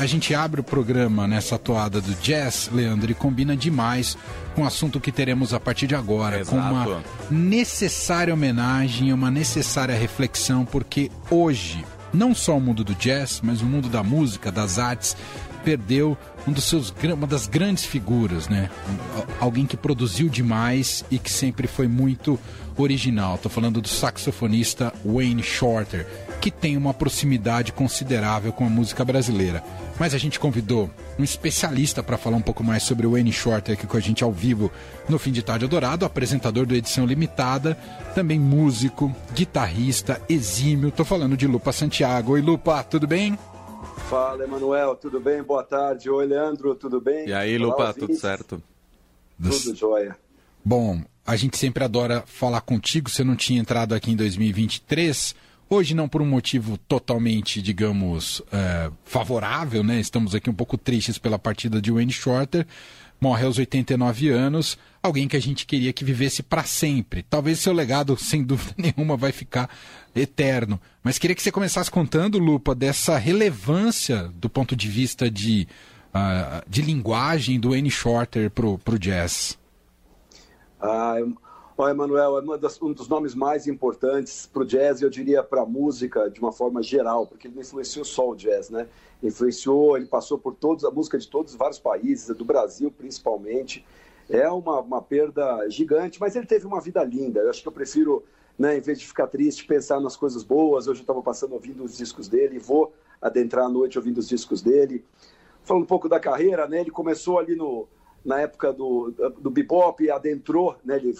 a gente abre o programa nessa toada do jazz, Leandro, e combina demais com o assunto que teremos a partir de agora, Exato. com uma necessária homenagem, uma necessária reflexão, porque hoje, não só o mundo do jazz, mas o mundo da música, das artes, perdeu um dos seus, uma das grandes figuras, né? Alguém que produziu demais e que sempre foi muito original. Tô falando do saxofonista Wayne Shorter, que tem uma proximidade considerável com a música brasileira. Mas a gente convidou um especialista para falar um pouco mais sobre o Wayne Shorter aqui com a gente ao vivo no Fim de Tarde Dourado, apresentador do Edição Limitada, também músico, guitarrista, exímio. Tô falando de Lupa Santiago. Oi, Lupa, tudo bem? Fala, Emanuel, tudo bem? Boa tarde. Oi, Leandro, tudo bem? E aí, Olá, Lupa, ouvintes. tudo certo? Tudo jóia. Bom, a gente sempre adora falar contigo. Você não tinha entrado aqui em 2023. Hoje não por um motivo totalmente, digamos, é, favorável, né? Estamos aqui um pouco tristes pela partida de Wayne Shorter. Morre aos 89 anos. Alguém que a gente queria que vivesse para sempre. Talvez seu legado, sem dúvida nenhuma, vai ficar eterno. Mas queria que você começasse contando, Lupa, dessa relevância do ponto de vista de, ah, de linguagem do Wayne Shorter pro, pro jazz. Ah, ó, Emanuel, é das- um dos nomes mais importantes para o jazz, eu diria para a música de uma forma geral, porque ele influenciou só o jazz, né? Influenciou, ele passou por todos, a música de todos os vários países, do Brasil principalmente. É uma, uma perda gigante, mas ele teve uma vida linda. Eu acho que eu prefiro, né, em vez de ficar triste, pensar nas coisas boas. Hoje eu estava passando ouvindo os discos dele, vou adentrar à noite ouvindo os discos dele. Falando um pouco da carreira, né? Ele começou ali no, na época do, do bebop, adentrou, né? Ele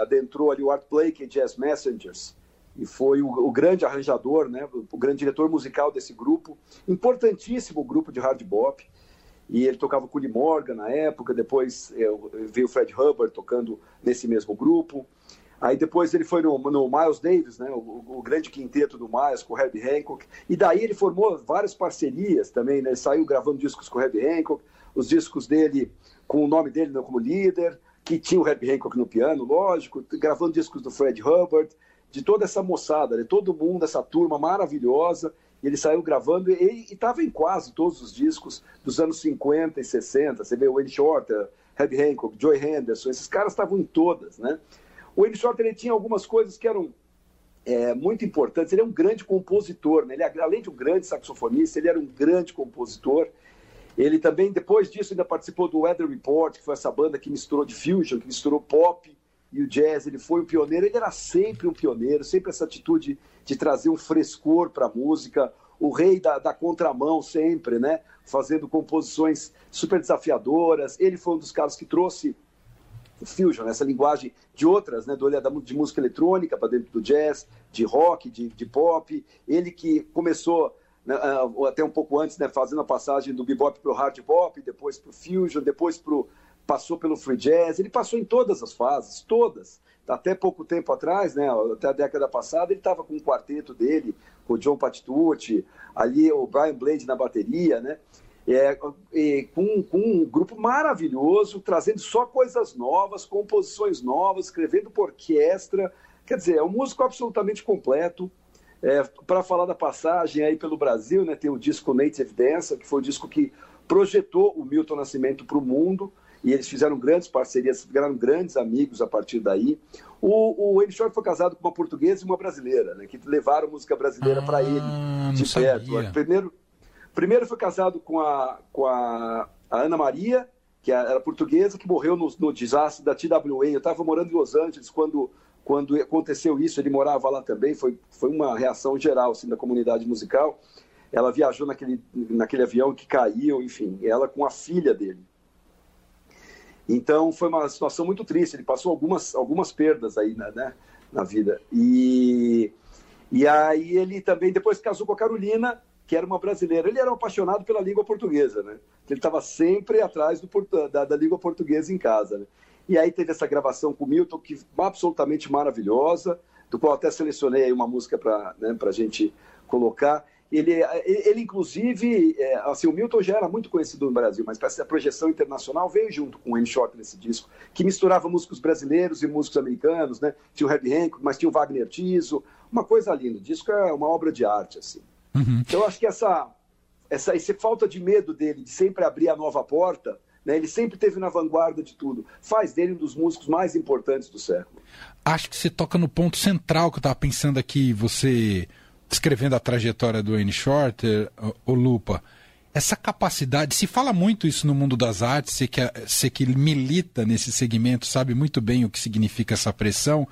adentrou ali o Art Blake e Jazz Messengers e foi o, o grande arranjador, né? O, grande diretor musical desse grupo, importantíssimo grupo de hard bop. E ele tocava com o Lee Morgan na época, depois eh, veio o Fred Hubbard tocando nesse mesmo grupo. Aí depois ele foi no, no Miles Davis, né, o, o grande quinteto do Miles, com o Herbie Hancock. E daí ele formou várias parcerias também, né? Ele saiu gravando discos com o Herbie Hancock, os discos dele com o nome dele como líder, que tinha o Herbie Hancock no piano, lógico, gravando discos do Fred Hubbard, de toda essa moçada, né, todo mundo, essa turma maravilhosa. Ele saiu gravando e estava em quase todos os discos dos anos 50 e 60. Você vê o Wayne Shorter, Herbie Hancock, Joy Henderson, esses caras estavam em todas, né? O Wayne Shorter ele tinha algumas coisas que eram é, muito importantes. Ele é um grande compositor, né? ele, além de um grande saxofonista, ele era um grande compositor. Ele também, depois disso, ainda participou do Weather Report, que foi essa banda que misturou de fusion, que misturou pop e o jazz. Ele foi um pioneiro, ele era sempre um pioneiro, sempre essa atitude de trazer um frescor para a música. O rei da, da contramão, sempre, né? Fazendo composições super desafiadoras. Ele foi um dos caras que trouxe o fusion, essa linguagem de outras, né, do olhar de música eletrônica para dentro do jazz, de rock, de, de pop. Ele que começou né, ah, até um pouco antes, né, fazendo a passagem do bebop para o hard bop, depois para o fusion, depois pro, passou pelo free jazz. Ele passou em todas as fases, todas. Até pouco tempo atrás, né, até a década passada, ele estava com um quarteto dele, com o John Patitucci, ali o Brian Blade na bateria, né? É, e com, com um grupo maravilhoso, trazendo só coisas novas, composições novas, escrevendo por orquestra. Quer dizer, é um músico absolutamente completo. É, Para falar da passagem aí pelo Brasil, né, tem o disco Native Dancer, que foi o disco que projetou o Milton Nascimento para o mundo, e eles fizeram grandes parcerias, ficaram grandes amigos a partir daí. O, o Shorter foi casado com uma portuguesa e uma brasileira, né, que levaram música brasileira para ele Ah, de perto. sabia. Primeiro, primeiro foi casado com a, com a, a Ana Maria, que era portuguesa, que morreu no, no desastre da TWA. Eu estava morando em Los Angeles quando, quando aconteceu isso, ele morava lá também, foi, foi uma reação geral assim, da comunidade musical. Ela viajou naquele, naquele avião que caiu, enfim, ela com a filha dele. Então foi uma situação muito triste. Ele passou algumas, algumas perdas aí né, né, na vida. E, e aí ele também depois casou com a Carolina, que era uma brasileira. Ele era um apaixonado pela língua portuguesa, né? Ele estava sempre atrás do, da, da língua portuguesa em casa. Né? E aí teve essa gravação com o Milton, que absolutamente maravilhosa, do qual até selecionei aí uma música para né, a gente colocar. Ele, ele, inclusive, é, assim, o Milton já era muito conhecido no Brasil, mas para essa projeção internacional veio junto com o Wayne Shorter nesse disco, que misturava músicos brasileiros e músicos americanos, né? Tinha o Herbie Hancock, mas tinha o Wagner Tiso, uma coisa linda. O disco é uma obra de arte, assim. Uhum. Então, eu acho que essa, essa, essa falta de medo dele de sempre abrir a nova porta, né? ele sempre teve na vanguarda de tudo, faz dele um dos músicos mais importantes do século. Acho que você toca no ponto central que eu estava pensando aqui, você descrevendo a trajetória do Wayne Shorter, o Lupa. Essa capacidade, se fala muito isso no mundo das artes, você que, você que milita nesse segmento sabe muito bem o que significa essa pressão,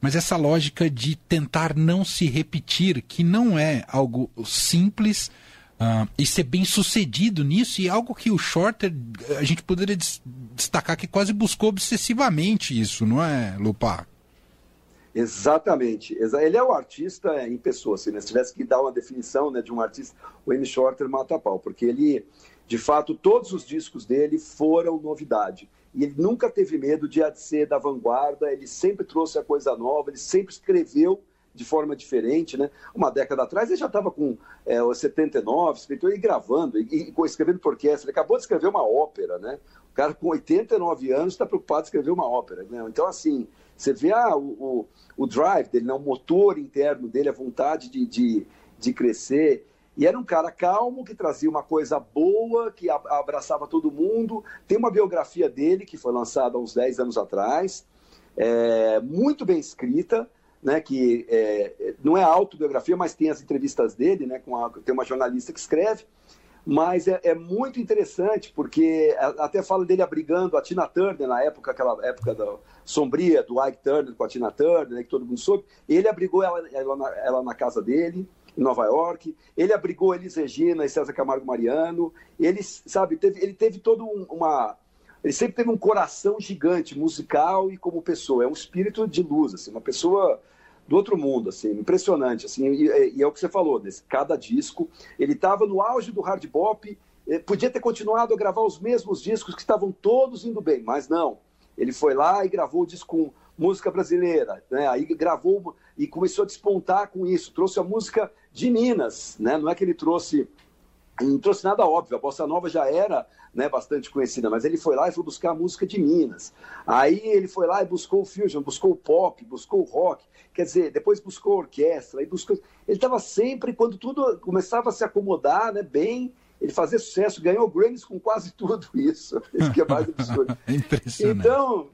mas essa lógica de tentar não se repetir, que não é algo simples, Uh, e ser bem sucedido nisso, e algo que o Shorter, a gente poderia destacar que quase buscou obsessivamente isso, não é, Lupar? Exatamente. Ele é o artista em pessoa. Se tivesse que dar uma definição né, de um artista, o Amy Shorter mata pau, porque ele, de fato, todos os discos dele foram novidade. E ele nunca teve medo de ser da vanguarda, ele sempre trouxe a coisa nova, ele sempre escreveu de forma diferente, né? Uma década atrás ele já estava com é, 79, escritor e gravando, e, e escrevendo por orquestra. Ele acabou de escrever uma ópera, né? O cara com 89 anos está preocupado em escrever uma ópera, né? Então, assim, você vê ah, o, o, o drive dele, né, o motor interno dele, a vontade de, de, de crescer. E era um cara calmo, que trazia uma coisa boa, que abraçava todo mundo. Tem uma biografia dele, que foi lançada há uns 10 anos atrás, é, muito bem escrita, né, que é, não é autobiografia, mas tem as entrevistas dele, né, com a, tem uma jornalista que escreve. Mas é, é, muito interessante, porque até fala dele abrigando a Tina Turner na época, aquela época da sombria do Ike Turner com a Tina Turner, né, que todo mundo soube. Ele abrigou ela, ela, na, ela na casa dele, em Nova York. Ele abrigou Elis Regina e César Camargo Mariano. Ele, sabe, teve, ele teve todo um, uma. Ele sempre teve um coração gigante, musical e como pessoa. É um espírito de luz, assim, uma pessoa do outro mundo, assim, impressionante, assim, e, e é o que você falou, nesse cada disco, ele estava no auge do hard bop, eh, podia ter continuado a gravar os mesmos discos que estavam todos indo bem, mas não, ele foi lá e gravou o disco com música brasileira, né? Aí gravou e começou a despontar com isso, trouxe a música de Minas, né? Não é que ele trouxe não trouxe nada óbvio, a bossa nova já era né, bastante conhecida, mas ele foi lá e foi buscar a música de Minas. Aí ele foi lá e buscou o fusion, buscou o pop, buscou o rock, quer dizer, depois buscou a orquestra, aí buscou... ele estava sempre, quando tudo começava a se acomodar, né, bem, ele fazia sucesso, ganhou Grammys com quase tudo isso, isso que é mais absurdo. Impressionante. Então,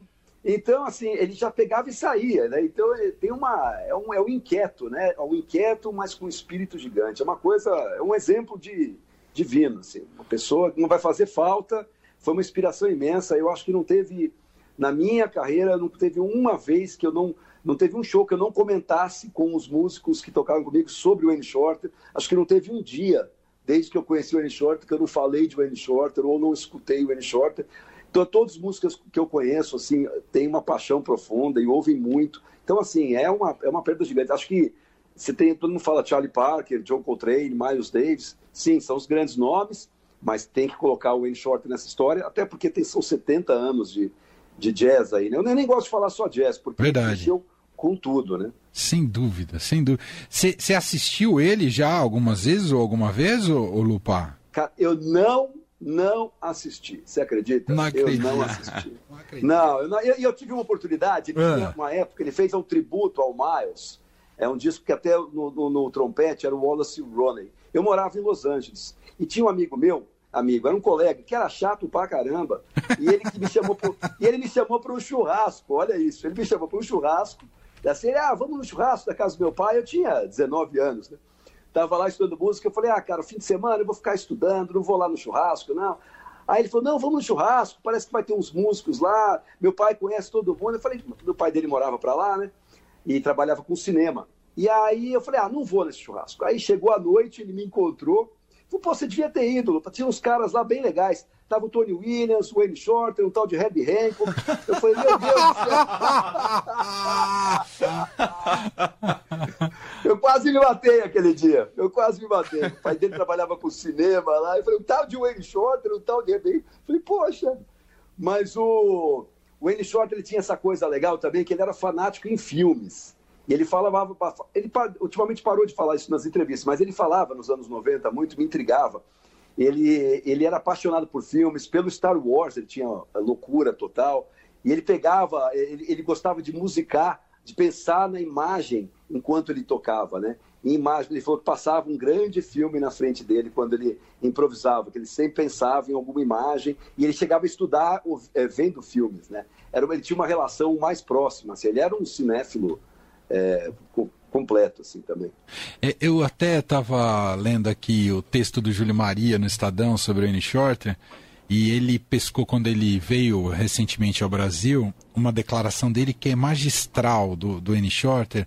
então, assim, ele já pegava e saía, né? Então, tem uma. É um, é um inquieto, né? É um inquieto, mas com um espírito gigante. É uma coisa. É um exemplo de, divino, assim. Uma pessoa que não vai fazer falta, foi uma inspiração imensa. Eu acho que não teve, na minha carreira, não teve uma vez que eu não, não teve um show que eu não comentasse com os músicos que tocaram comigo sobre o Wayne Shorter. Acho que não teve um dia, desde que eu conheci o Wayne Shorter, que eu não falei de Wayne Shorter ou não escutei o Wayne Shorter. Então, todos os músicos que eu conheço, assim, têm uma paixão profunda e ouvem muito. Então, assim, é uma, é uma perda gigante. Acho que você tem, todo mundo fala Charlie Parker, John Coltrane, Miles Davis. Sim, são os grandes nomes, mas tem que colocar o Wayne Shorter nessa história, até porque tem, são 70 anos de, de jazz aí, né? Eu nem gosto de falar só jazz, porque Verdade. ele com tudo, né? Sem dúvida, sem dúvida. Você assistiu ele já algumas vezes ou alguma vez, ou, ou Lupa? Cara, eu não não assisti. Você acredita? Não acredito. Eu não assisti. não, não eu, eu, eu, tive uma oportunidade, ah. uma época, ele fez um tributo ao Miles. É um disco que até no, no, no trompete era o Wallace Roney. Eu morava em Los Angeles e tinha um amigo meu, amigo, era um colega que era chato pra caramba, e ele que me chamou pro, e ele me chamou para um churrasco, olha isso, ele me chamou para um churrasco, e assim, ah, vamos no churrasco da casa do meu pai, eu tinha 19 anos, né? Tava lá estudando música, eu falei, ah, cara, fim de semana eu vou ficar estudando, não vou lá no churrasco, não. Aí ele falou, não, vamos no churrasco, parece que vai ter uns músicos lá, meu pai conhece todo mundo. Eu falei, meu pai dele morava para lá, né? E trabalhava com cinema. E aí eu falei, ah, não vou nesse churrasco. Aí chegou a noite, ele me encontrou. Falei, pô, você devia ter ido, tinha uns caras lá bem legais. Tava o Tony Williams, o Wayne Shorter, um tal de Herbie Hancock. Eu falei, meu Deus do céu. Eu quase me matei aquele dia. Eu quase me matei. O pai dele trabalhava com cinema lá. Eu falei, um tal de Wayne Shorter, um tal de Herbie Hancock. Falei, poxa. Mas o Wayne Shorter ele tinha essa coisa legal também, que ele era fanático em filmes. E ele falava, ele ultimamente parou de falar isso nas entrevistas, mas ele falava nos anos 90 muito, me intrigava. Ele, ele era apaixonado por filmes, pelo Star Wars, ele tinha loucura total. E ele pegava, ele, ele gostava de musicar, de pensar na imagem enquanto ele tocava, né? Em imagem. Ele falou que passava um grande filme na frente dele quando ele improvisava, que ele sempre pensava em alguma imagem e ele chegava a estudar é, vendo filmes, né? Era, ele tinha uma relação mais próxima, assim, ele era um cinéfilo é, completo, assim, também. É, eu até estava lendo aqui o texto do Júlio Maria no Estadão sobre o N. Shorter, e ele pescou quando ele veio recentemente ao Brasil uma declaração dele que é magistral do, do N. Shorter,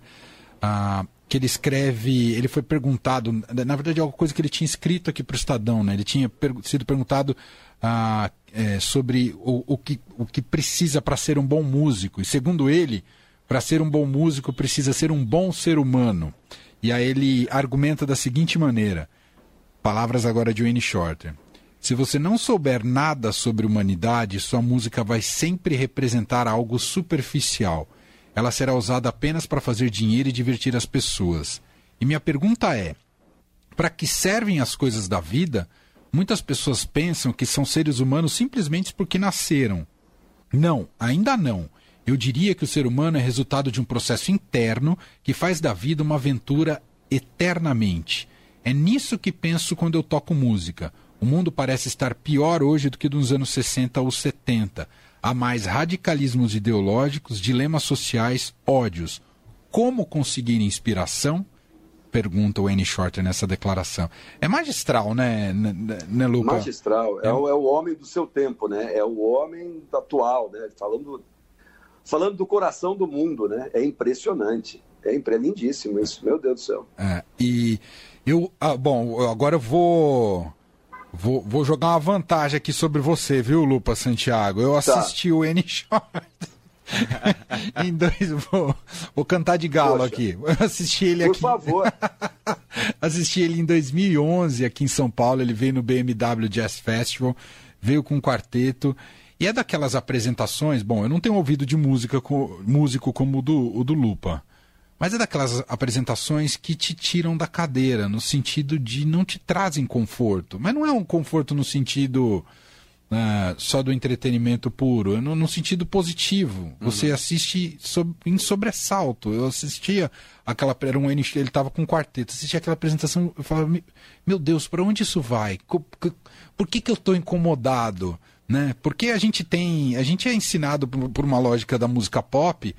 ah, que ele escreve, ele foi perguntado, na verdade é uma coisa que ele tinha escrito aqui para o Estadão, né? ele tinha per sido perguntado ah, é, sobre o, o, que, o que precisa para ser um bom músico, e segundo ele, para ser um bom músico precisa ser um bom ser humano. E aí ele argumenta da seguinte maneira, palavras agora de Wayne Shorter. Se você não souber nada sobre humanidade, sua música vai sempre representar algo superficial ela será usada apenas para fazer dinheiro e divertir as pessoas. E minha pergunta é: para que servem as coisas da vida? Muitas pessoas pensam que são seres humanos simplesmente porque nasceram. Não, ainda não. Eu diria que o ser humano é resultado de um processo interno que faz da vida uma aventura eternamente. É nisso que penso quando eu toco música. O mundo parece estar pior hoje do que nos anos 60 ou 70 há mais radicalismos ideológicos, dilemas sociais, ódios. Como conseguir inspiração? Pergunta o N. Shorter nessa declaração. É magistral, né, né, né Luca? Magistral. É, é, o, é o homem do seu tempo, né? É o homem atual, né? Falando, falando do coração do mundo, né? É impressionante. É, é lindíssimo isso, meu Deus do céu. É, e eu, ah, bom, agora eu vou Vou, vou jogar uma vantagem aqui sobre você, viu, Lupa Santiago? Eu tá. assisti tá. o N Short. em dois, vou, vou cantar de galo Poxa. aqui. Eu assisti ele Por aqui. Por favor. assisti ele em 2011 aqui em São Paulo. Ele veio no BMW Jazz Festival, veio com um quarteto. E é daquelas apresentações. Bom, eu não tenho ouvido de música com, músico como o do, o do Lupa. Mas é daquelas apresentações que te tiram da cadeira, no sentido de não te trazem conforto. Mas não é um conforto no sentido uh, só do entretenimento puro, é no, no sentido positivo. Você uhum. assiste sob, em sobressalto. Eu assistia aquela. Era um ele estava com um quarteto, assistia aquela apresentação, eu falava, meu Deus, para onde isso vai? Por que, que eu estou incomodado? Né? Porque a gente tem. A gente é ensinado por, por uma lógica da música pop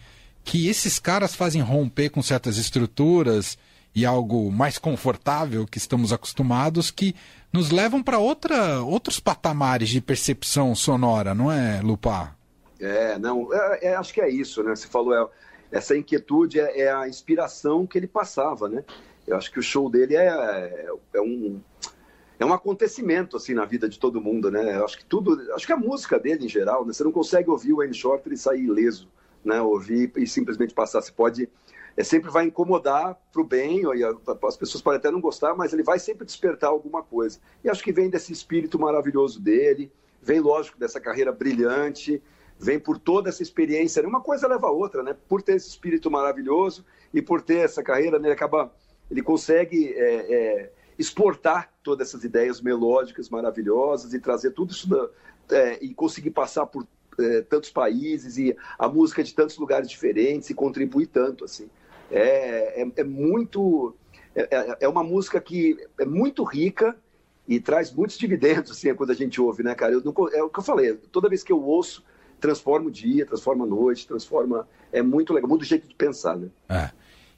que esses caras fazem romper com certas estruturas e algo mais confortável que estamos acostumados que nos levam para outros patamares de percepção sonora, não é, Lupar? É, não, é, é, acho que é isso, né? Você falou, é, essa inquietude é, é, a inspiração que ele passava, né? Eu acho que o show dele é, é, é um é um acontecimento assim na vida de todo mundo, né? Eu acho que tudo, acho que a música dele em geral, né? Você não consegue ouvir o Wayne Shorter e sair ileso né, ouvir e simplesmente passar. Você pode, é, sempre vai incomodar para o bem, ou, as pessoas podem até não gostar, mas ele vai sempre despertar alguma coisa. E acho que vem desse espírito maravilhoso dele, vem, lógico, dessa carreira brilhante, vem por toda essa experiência. Uma coisa leva a outra, né? Por ter esse espírito maravilhoso e por ter essa carreira, né, ele acaba, ele consegue é, é, exportar todas essas ideias melódicas maravilhosas e trazer tudo isso da, é, e conseguir passar por é, tantos países e a música de tantos lugares diferentes e contribui tanto assim. É, é, é muito é, é, é uma música que é muito rica e traz muitos dividendos assim quando a gente ouve, né, cara? Eu não, é o que eu falei. Toda vez que eu ouço transforma o dia, transforma a noite, transforma. É muito legal, muda o jeito de pensar, né? É.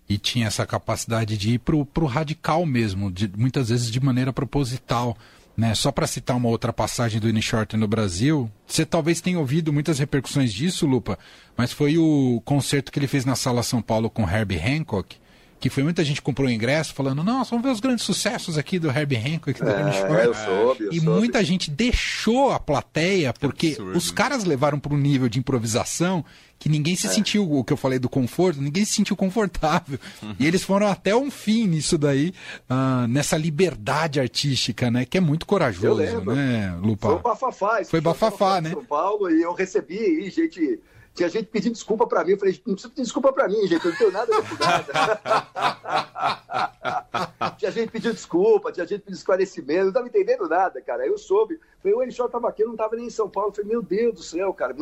E tinha essa capacidade de ir pro, pro radical mesmo, de, muitas vezes de maneira proposital. Né? Só para citar uma outra passagem do Inny Shorter no Brasil, você talvez tenha ouvido muitas repercussões disso, Lupa, mas foi o concerto que ele fez na Sala São Paulo com Herbie Hancock, que foi muita gente comprou o ingresso falando, nossa, vamos ver os grandes sucessos aqui do Herbie Hancock. Do é, eu soube, eu e soube. muita gente deixou a plateia porque os caras levaram para um nível de improvisação que ninguém se é. sentiu, o que eu falei do conforto, ninguém se sentiu confortável. Uhum. E eles foram até um fim nisso daí, uh, nessa liberdade artística, né? Que é muito corajoso, né, Lupa? Foi o Bafafá. Foi Bafafá, né? São Paulo e eu recebi aí, gente tinha gente pedindo desculpa para mim. Eu falei, não precisa pedir desculpa para mim, gente. Eu não tenho nada a nada. tinha gente pedindo desculpa, tinha gente pedindo esclarecimento. Não estava entendendo nada, cara. Aí eu soube. Falei, o Elixó estava aqui, eu não estava nem em São Paulo. Eu falei, meu Deus do céu, cara.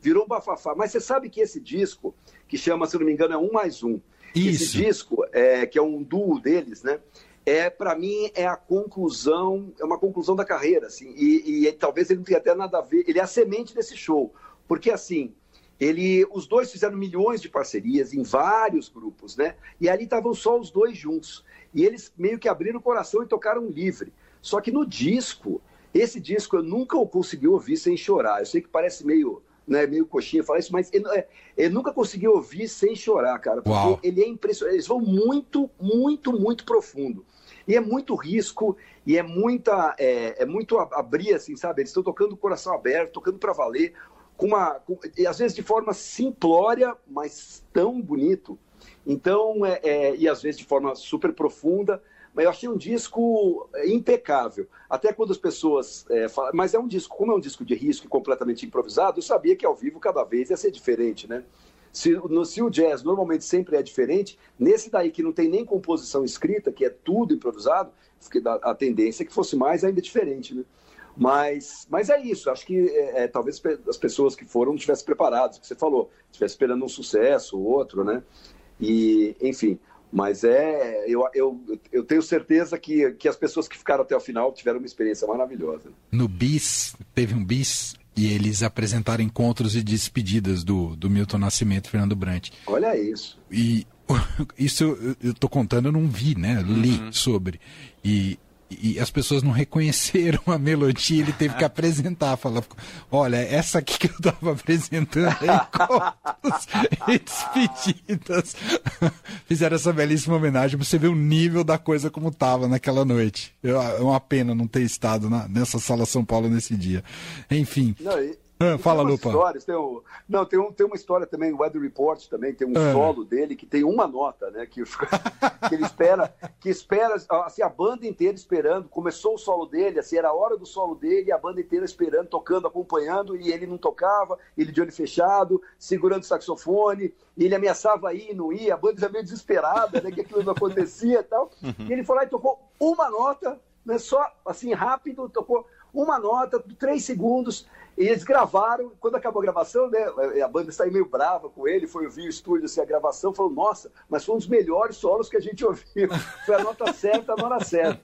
Virou um bafafá. Mas você sabe que esse disco, que chama, se não me engano, é Um Mais Um, Isso. Esse disco, é, que é um duo deles, né? É, para mim, é a conclusão, é uma conclusão da carreira, assim, e, e talvez ele não tenha até nada a ver, ele é a semente desse show, porque assim, ele, os dois fizeram milhões de parcerias em vários grupos, né? E ali estavam só os dois juntos. E eles meio que abriram o coração e tocaram livre. Só que no disco, esse disco eu nunca o consegui ouvir sem chorar. Eu sei que parece meio, né, meio coxinha falar isso, mas eu, é, eu nunca consegui ouvir sem chorar, cara. Porque Uau. ele é impressionante. Eles vão muito, muito, muito profundo. E é muito risco, e é muita. É, é muito abrir, assim, sabe? Eles estão tocando o coração aberto, tocando para valer, com uma. Com, e às vezes de forma simplória, mas tão bonito. Então, é, é, e às vezes de forma super profunda, mas eu achei um disco é, impecável. Até quando as pessoas é, falam, mas é um disco, como é um disco de risco e completamente improvisado, eu sabia que ao vivo cada vez ia ser diferente, né? Se, no, se o jazz normalmente sempre é diferente, nesse daí que não tem nem composição escrita, que é tudo improvisado, a tendência é que fosse mais ainda diferente, né? Mas, mas é isso, acho que é, é, talvez as pessoas que foram não estivessem preparadas, que você falou, estivessem esperando um sucesso, outro, né? E, enfim, mas é. Eu, eu, eu tenho certeza que, que as pessoas que ficaram até o final tiveram uma experiência maravilhosa. No BIS, teve um BIS e eles apresentaram encontros e despedidas do, do Milton Nascimento e Fernando Brant. Olha isso. E isso eu estou contando, eu não vi, né? Li uhum. sobre. E e as pessoas não reconheceram a melodia, ele teve que apresentar, falar, olha, essa aqui que eu estava apresentando encontros e despedidas. Fizeram essa belíssima homenagem para você ver o nível da coisa como estava naquela noite. é uma pena não ter estado na, nessa sala São Paulo nesse dia. Enfim. Não, e ah, fala, Lupa. Histórias, tem um, não, tem, um, tem uma história também, o Weather Report também, tem um ah. solo dele que tem uma nota, né? Que, que ele espera, que espera, assim, a banda inteira esperando. Começou o solo dele, assim, era a hora do solo dele, e a banda inteira esperando, tocando, acompanhando, e ele não tocava, ele de olho fechado, segurando o saxofone, e ele ameaçava ir, não ia, a banda já meio desesperada, né? Que aquilo não acontecia e tal. Uhum. E ele foi lá e tocou uma nota, né, só assim, rápido, tocou uma nota, três segundos. E eles gravaram, quando acabou a gravação, né, a banda saiu meio brava com ele, foi ouvir o estúdio, assim, a gravação, falou, nossa, mas foi um dos melhores solos que a gente ouviu. Foi a nota certa, a hora certa.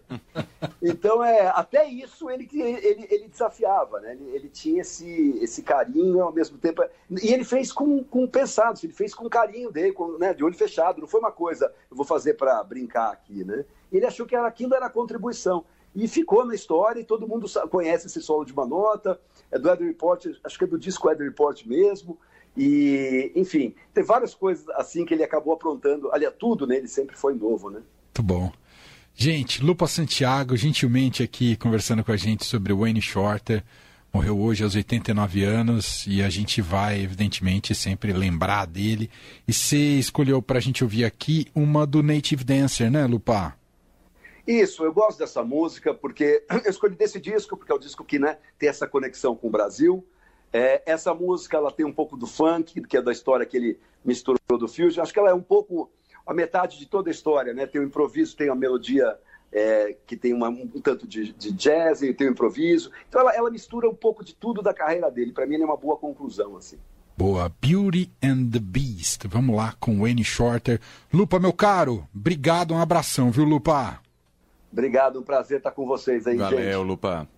Então, é, até isso ele, ele, ele desafiava, né? Ele, ele, tinha esse, esse carinho ao mesmo tempo. E ele fez com, com pensado, ele fez com carinho dele, com, né, de olho fechado. Não foi uma coisa, eu vou fazer para brincar aqui, né? Ele achou que era, aquilo era contribuição. E ficou na história, e todo mundo conhece esse solo de uma nota, é do Ed Report, acho que é do disco Ed Report mesmo. E, enfim, tem várias coisas assim que ele acabou aprontando. Aliás, tudo nele sempre foi novo, né? Muito bom. Gente, Lupa Santiago, gentilmente aqui conversando com a gente sobre o Wayne Shorter. Morreu hoje aos 89 anos e a gente vai, evidentemente, sempre lembrar dele. E você escolheu para a gente ouvir aqui uma do Native Dancer, né, Lupa? Isso, eu gosto dessa música porque eu escolhi desse disco, porque é o disco que né, tem essa conexão com o Brasil. É, essa música ela tem um pouco do funk, que é da história que ele misturou do fusion. Acho que ela é um pouco a metade de toda a história, né? Tem o improviso, tem a melodia é, que tem uma, um tanto de, de jazz, e tem o improviso. Então ela, ela mistura um pouco de tudo da carreira dele. Para mim, é uma boa conclusão assim. Boa. Beauty and the Beast. Vamos lá com Wayne Shorter. Lupa, meu caro, obrigado, um abração, viu, Lupa? Obrigado, um prazer estar com vocês aí, Valeu, gente. Valeu, Lupa.